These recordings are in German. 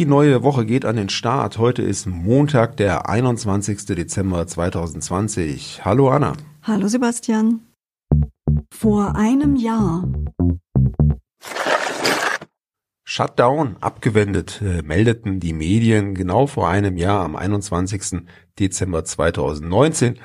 Die neue Woche geht an den Start. Heute ist Montag, der 21. Dezember 2020. Hallo Anna. Hallo Sebastian. Vor einem Jahr. Shutdown abgewendet, äh, meldeten die Medien genau vor einem Jahr am 21. Dezember 2019.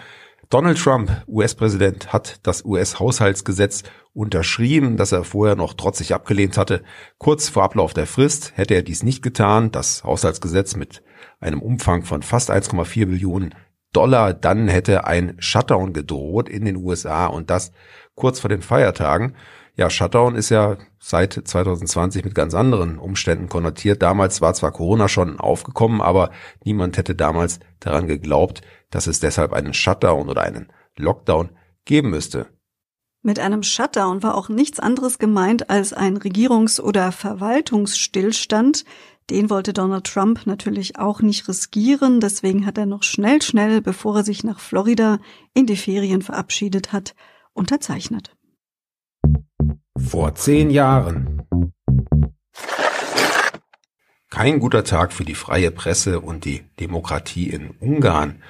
Donald Trump, US-Präsident, hat das US-Haushaltsgesetz unterschrieben, das er vorher noch trotzig abgelehnt hatte. Kurz vor Ablauf der Frist hätte er dies nicht getan. Das Haushaltsgesetz mit einem Umfang von fast 1,4 Billionen Dollar, dann hätte ein Shutdown gedroht in den USA und das kurz vor den Feiertagen. Ja, Shutdown ist ja seit 2020 mit ganz anderen Umständen konnotiert. Damals war zwar Corona schon aufgekommen, aber niemand hätte damals daran geglaubt, dass es deshalb einen Shutdown oder einen Lockdown geben müsste. Mit einem Shutdown war auch nichts anderes gemeint als ein Regierungs- oder Verwaltungsstillstand. Den wollte Donald Trump natürlich auch nicht riskieren, deswegen hat er noch schnell, schnell, bevor er sich nach Florida in die Ferien verabschiedet hat, unterzeichnet. Vor zehn Jahren. Kein guter Tag für die freie Presse und die Demokratie in Ungarn.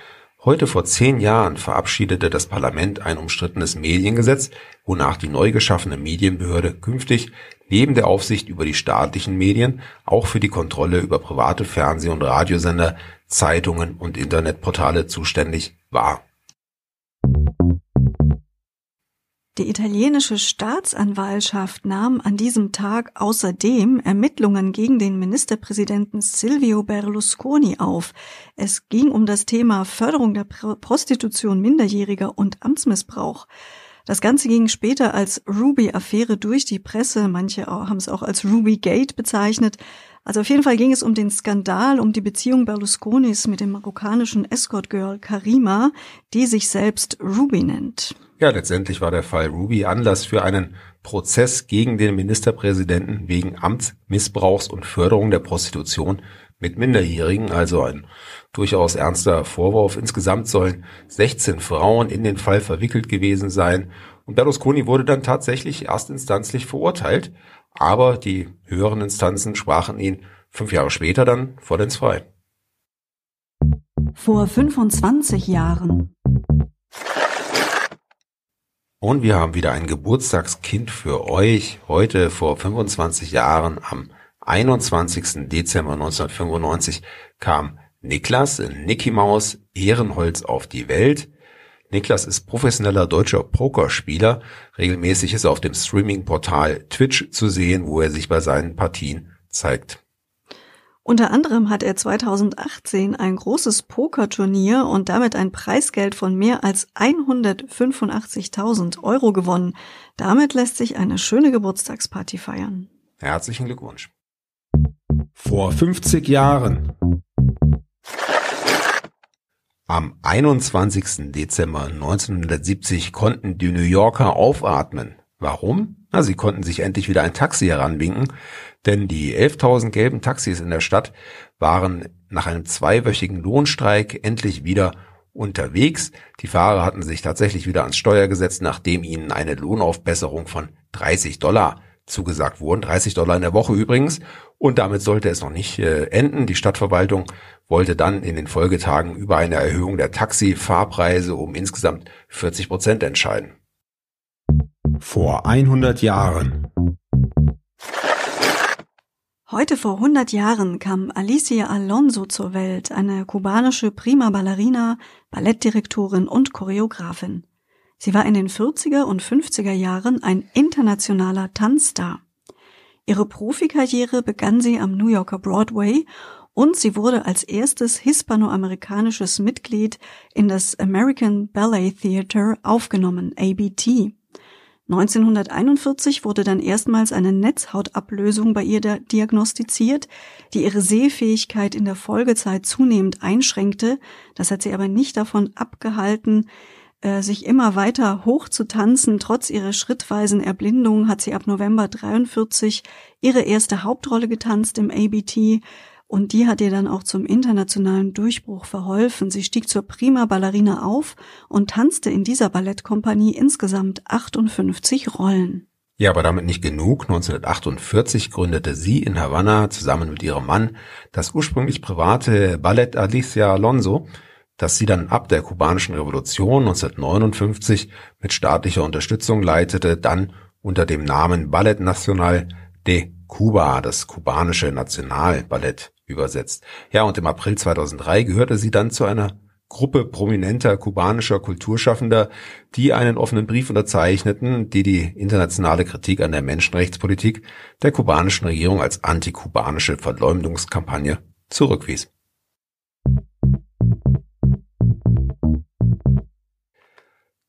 Heute vor zehn Jahren verabschiedete das Parlament ein umstrittenes Mediengesetz, wonach die neu geschaffene Medienbehörde künftig neben der Aufsicht über die staatlichen Medien auch für die Kontrolle über private Fernseh- und Radiosender, Zeitungen und Internetportale zuständig war. Die italienische Staatsanwaltschaft nahm an diesem Tag außerdem Ermittlungen gegen den Ministerpräsidenten Silvio Berlusconi auf. Es ging um das Thema Förderung der Prostitution Minderjähriger und Amtsmissbrauch. Das Ganze ging später als Ruby-Affäre durch die Presse. Manche haben es auch als Ruby Gate bezeichnet. Also auf jeden Fall ging es um den Skandal um die Beziehung Berlusconis mit dem marokkanischen Escort-Girl Karima, die sich selbst Ruby nennt. Ja, letztendlich war der Fall Ruby Anlass für einen Prozess gegen den Ministerpräsidenten wegen Amtsmissbrauchs und Förderung der Prostitution mit Minderjährigen, also ein durchaus ernster Vorwurf. Insgesamt sollen 16 Frauen in den Fall verwickelt gewesen sein und Berlusconi wurde dann tatsächlich erstinstanzlich verurteilt, aber die höheren Instanzen sprachen ihn fünf Jahre später dann vollends frei. Vor 25 Jahren. Und wir haben wieder ein Geburtstagskind für euch. Heute vor 25 Jahren, am 21. Dezember 1995, kam Niklas, Nicky Maus, Ehrenholz auf die Welt. Niklas ist professioneller deutscher Pokerspieler. Regelmäßig ist er auf dem Streaming-Portal Twitch zu sehen, wo er sich bei seinen Partien zeigt. Unter anderem hat er 2018 ein großes Pokerturnier und damit ein Preisgeld von mehr als 185.000 Euro gewonnen. Damit lässt sich eine schöne Geburtstagsparty feiern. Herzlichen Glückwunsch. Vor 50 Jahren. Am 21. Dezember 1970 konnten die New Yorker aufatmen. Warum? Na, sie konnten sich endlich wieder ein Taxi heranwinken, denn die 11.000 gelben Taxis in der Stadt waren nach einem zweiwöchigen Lohnstreik endlich wieder unterwegs. Die Fahrer hatten sich tatsächlich wieder ans Steuer gesetzt, nachdem ihnen eine Lohnaufbesserung von 30 Dollar zugesagt wurden. 30 Dollar in der Woche übrigens. Und damit sollte es noch nicht äh, enden. Die Stadtverwaltung wollte dann in den Folgetagen über eine Erhöhung der Taxifahrpreise um insgesamt 40 Prozent entscheiden. Vor 100 Jahren. Heute vor 100 Jahren kam Alicia Alonso zur Welt, eine kubanische Prima Ballerina, Ballettdirektorin und Choreografin. Sie war in den 40er und 50er Jahren ein internationaler Tanzstar. Ihre Profikarriere begann sie am New Yorker Broadway und sie wurde als erstes hispanoamerikanisches Mitglied in das American Ballet Theater aufgenommen, ABT. 1941 wurde dann erstmals eine Netzhautablösung bei ihr diagnostiziert, die ihre Sehfähigkeit in der Folgezeit zunehmend einschränkte. Das hat sie aber nicht davon abgehalten, äh, sich immer weiter hoch zu tanzen. Trotz ihrer schrittweisen Erblindung hat sie ab November 43 ihre erste Hauptrolle getanzt im ABT und die hat ihr dann auch zum internationalen Durchbruch verholfen. Sie stieg zur Prima Ballerina auf und tanzte in dieser Ballettkompanie insgesamt 58 Rollen. Ja, aber damit nicht genug. 1948 gründete sie in Havanna zusammen mit ihrem Mann das ursprünglich private Ballett Alicia Alonso, das sie dann ab der kubanischen Revolution 1959 mit staatlicher Unterstützung leitete, dann unter dem Namen Ballet Nacional de Cuba, das kubanische Nationalballett übersetzt. Ja, und im April 2003 gehörte sie dann zu einer Gruppe prominenter kubanischer Kulturschaffender, die einen offenen Brief unterzeichneten, die die internationale Kritik an der Menschenrechtspolitik der kubanischen Regierung als antikubanische Verleumdungskampagne zurückwies.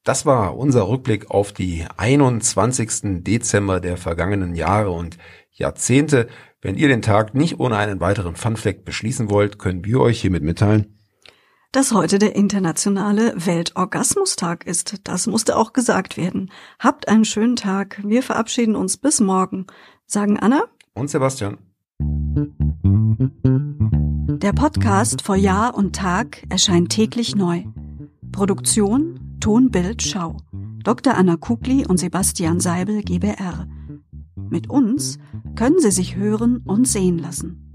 Das war unser Rückblick auf die 21. Dezember der vergangenen Jahre und Jahrzehnte. Wenn ihr den Tag nicht ohne einen weiteren Funfact beschließen wollt, können wir euch hiermit mitteilen, dass heute der internationale Weltorgasmustag ist. Das musste auch gesagt werden. Habt einen schönen Tag. Wir verabschieden uns bis morgen. Sagen Anna und Sebastian. Der Podcast vor Jahr und Tag erscheint täglich neu. Produktion Tonbild Schau. Dr. Anna Kugli und Sebastian Seibel GBR. Mit uns können Sie sich hören und sehen lassen.